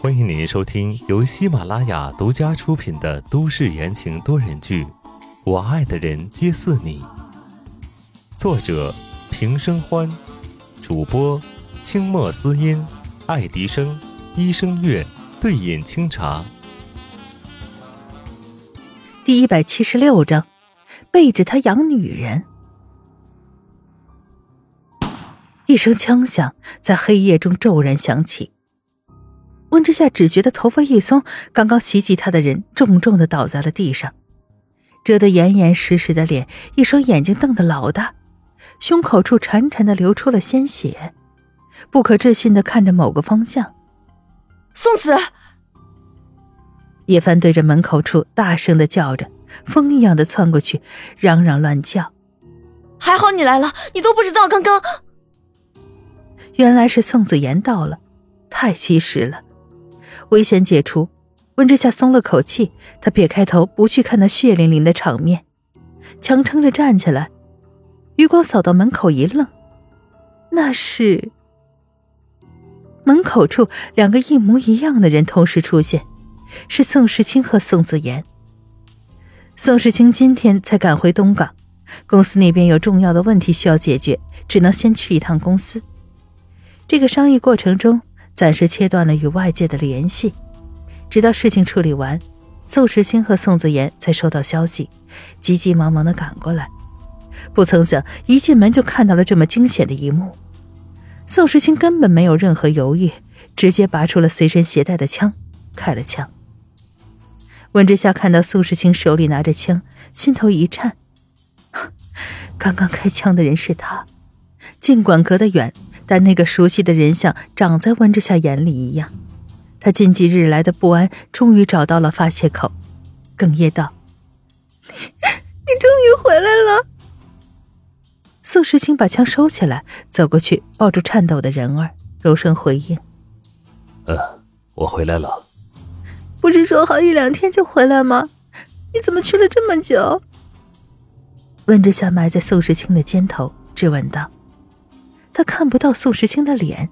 欢迎您收听由喜马拉雅独家出品的都市言情多人剧《我爱的人皆似你》，作者平生欢，主播清墨思音、爱迪生、一生月、对饮清茶。第一百七十六章，背着他养女人。一声枪响在黑夜中骤然响起。温之夏只觉得头发一松，刚刚袭击他的人重重的倒在了地上，遮得严严实实的脸，一双眼睛瞪得老大，胸口处潺潺的流出了鲜血，不可置信的看着某个方向。宋子，叶帆对着门口处大声的叫着，风一样的窜过去，嚷嚷乱叫。还好你来了，你都不知道刚刚。原来是宋子言到了，太及时了。危险解除，温之夏松了口气。他撇开头，不去看那血淋淋的场面，强撑着站起来，余光扫到门口，一愣。那是门口处两个一模一样的人同时出现，是宋时清和宋子言。宋时清今天才赶回东港，公司那边有重要的问题需要解决，只能先去一趟公司。这个商议过程中。暂时切断了与外界的联系，直到事情处理完，宋时清和宋子言才收到消息，急急忙忙的赶过来。不曾想，一进门就看到了这么惊险的一幕。宋时清根本没有任何犹豫，直接拔出了随身携带的枪，开了枪。温之夏看到宋时清手里拿着枪，心头一颤。刚刚开枪的人是他，尽管隔得远。但那个熟悉的人像长在温之夏眼里一样，他近几日来的不安终于找到了发泄口，哽咽道：“你，你终于回来了。”宋时清把枪收起来，走过去抱住颤抖的人儿，柔声回应：“嗯，我回来了。不是说好一两天就回来吗？你怎么去了这么久？”温之夏埋在宋时清的肩头，质问道。他看不到宋时清的脸，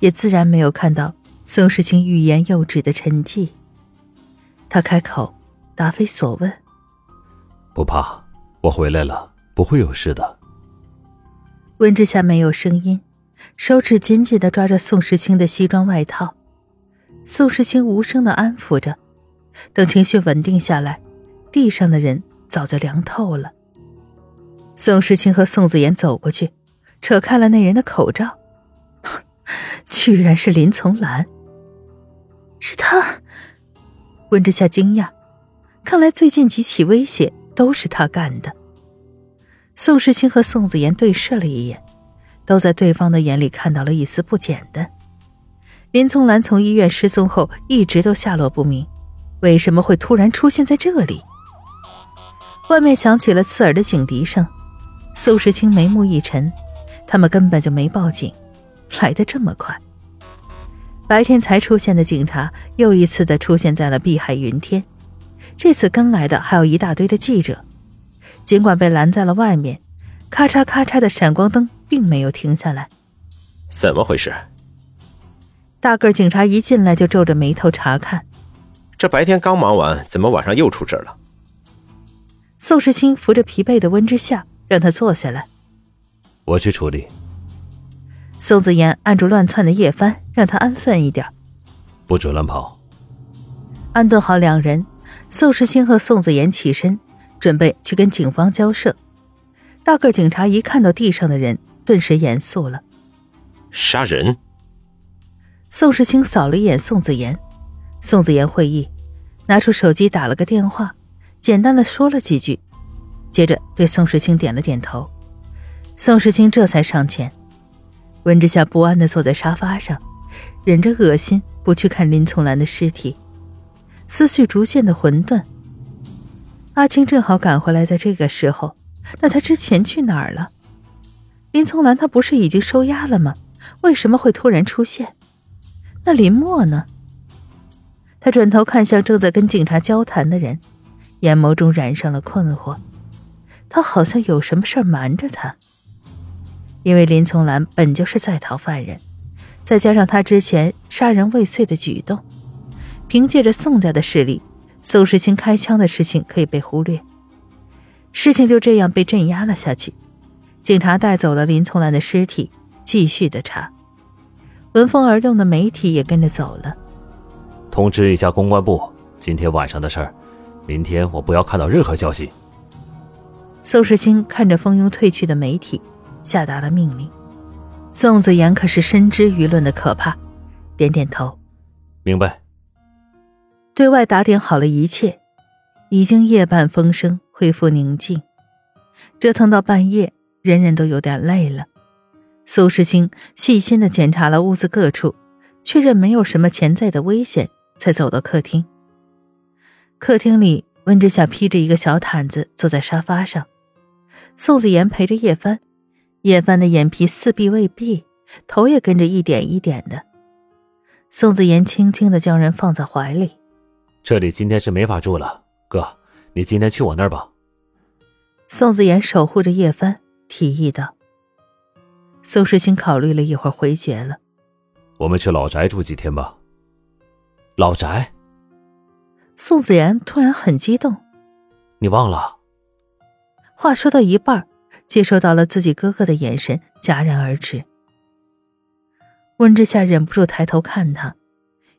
也自然没有看到宋时清欲言又止的沉寂。他开口，答非所问：“不怕，我回来了，不会有事的。”温之夏没有声音，手指紧紧的抓着宋时清的西装外套。宋时清无声的安抚着，等情绪稳定下来，地上的人早就凉透了。宋时清和宋子言走过去。扯开了那人的口罩，居然是林从兰。是他，温之夏惊讶，看来最近几起威胁都是他干的。宋世清和宋子言对视了一眼，都在对方的眼里看到了一丝不简单。林从兰从医院失踪后一直都下落不明，为什么会突然出现在这里？外面响起了刺耳的警笛声，宋世清眉目一沉。他们根本就没报警，来的这么快。白天才出现的警察又一次的出现在了碧海云天，这次跟来的还有一大堆的记者。尽管被拦在了外面，咔嚓咔嚓的闪光灯并没有停下来。怎么回事？大个警察一进来就皱着眉头查看。这白天刚忙完，怎么晚上又出事了？宋时清扶着疲惫的温之夏，让他坐下来。我去处理。宋子言按住乱窜的叶帆，让他安分一点，不准乱跑。安顿好两人，宋时清和宋子言起身，准备去跟警方交涉。大个警察一看到地上的人，顿时严肃了：“杀人！”宋时清扫了一眼宋子言，宋子言会意，拿出手机打了个电话，简单的说了几句，接着对宋时清点了点头。宋时清这才上前，温之夏不安的坐在沙发上，忍着恶心不去看林从兰的尸体，思绪逐渐的混沌。阿青正好赶回来，在这个时候，那他之前去哪儿了？林从兰他不是已经收押了吗？为什么会突然出现？那林墨呢？他转头看向正在跟警察交谈的人，眼眸中染上了困惑。他好像有什么事瞒着他。因为林从兰本就是在逃犯人，再加上他之前杀人未遂的举动。凭借着宋家的势力，宋时清开枪的事情可以被忽略。事情就这样被镇压了下去。警察带走了林从兰的尸体，继续的查。闻风而动的媒体也跟着走了。通知一下公关部，今天晚上的事儿，明天我不要看到任何消息。宋时清看着蜂拥退去的媒体，下达了命令。宋子言可是深知舆论的可怕，点点头，明白。对外打点好了一切，已经夜半风声，恢复宁静。折腾到半夜。人人都有点累了，苏世清细心的检查了屋子各处，确认没有什么潜在的危险，才走到客厅。客厅里，温之夏披着一个小毯子坐在沙发上，宋子言陪着叶帆，叶帆的眼皮似闭未闭，头也跟着一点一点的。宋子妍轻轻的将人放在怀里，这里今天是没法住了，哥，你今天去我那儿吧。宋子妍守护着叶帆。提议道：“宋时清考虑了一会儿，回绝了。我们去老宅住几天吧。老宅。”宋子妍突然很激动：“你忘了？”话说到一半，接收到了自己哥哥的眼神，戛然而止。温之夏忍不住抬头看他。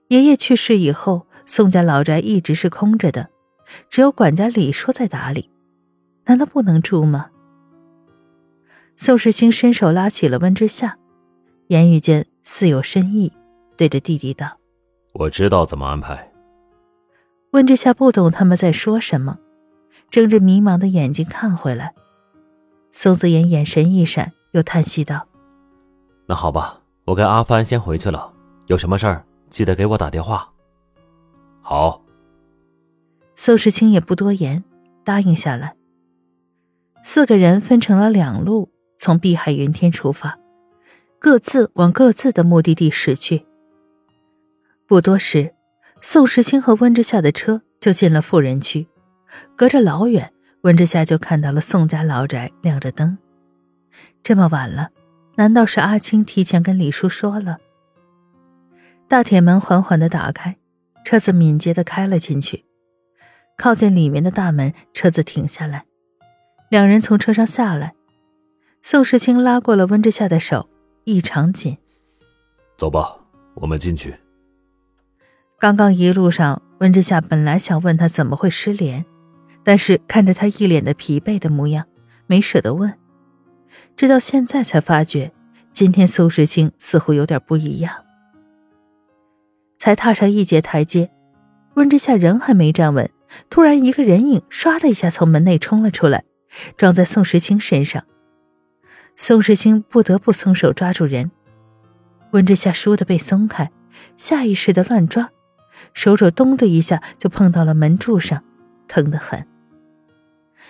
爷爷去世以后，宋家老宅一直是空着的，只有管家李叔在打理。难道不能住吗？宋世清伸手拉起了温之夏，言语间似有深意，对着弟弟道：“我知道怎么安排。”温之夏不懂他们在说什么，睁着迷茫的眼睛看回来。宋子妍眼神一闪，又叹息道：“那好吧，我跟阿帆先回去了，有什么事儿记得给我打电话。”好。宋时清也不多言，答应下来。四个人分成了两路。从碧海云天出发，各自往各自的目的地驶去。不多时，宋时清和温之夏的车就进了富人区。隔着老远，温之夏就看到了宋家老宅亮着灯。这么晚了，难道是阿青提前跟李叔说了？大铁门缓缓的打开，车子敏捷的开了进去。靠近里面的大门，车子停下来，两人从车上下来。宋时清拉过了温之夏的手，异常紧。走吧，我们进去。刚刚一路上，温之夏本来想问他怎么会失联，但是看着他一脸的疲惫的模样，没舍得问。直到现在才发觉，今天宋时清似乎有点不一样。才踏上一节台阶，温之夏人还没站稳，突然一个人影唰的一下从门内冲了出来，撞在宋时清身上。宋时清不得不松手抓住人，温之夏倏地被松开，下意识的乱抓，手肘咚的一下就碰到了门柱上，疼得很。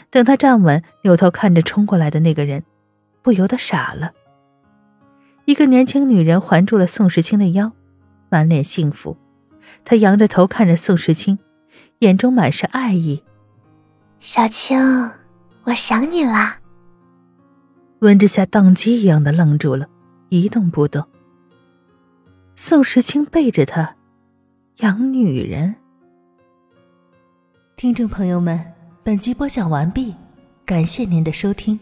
等他站稳，扭头看着冲过来的那个人，不由得傻了。一个年轻女人环住了宋时清的腰，满脸幸福，她仰着头看着宋时清，眼中满是爱意：“小青，我想你啦。”温之夏宕机一样的愣住了，一动不动。宋时清背着他，养女人。听众朋友们，本集播讲完毕，感谢您的收听。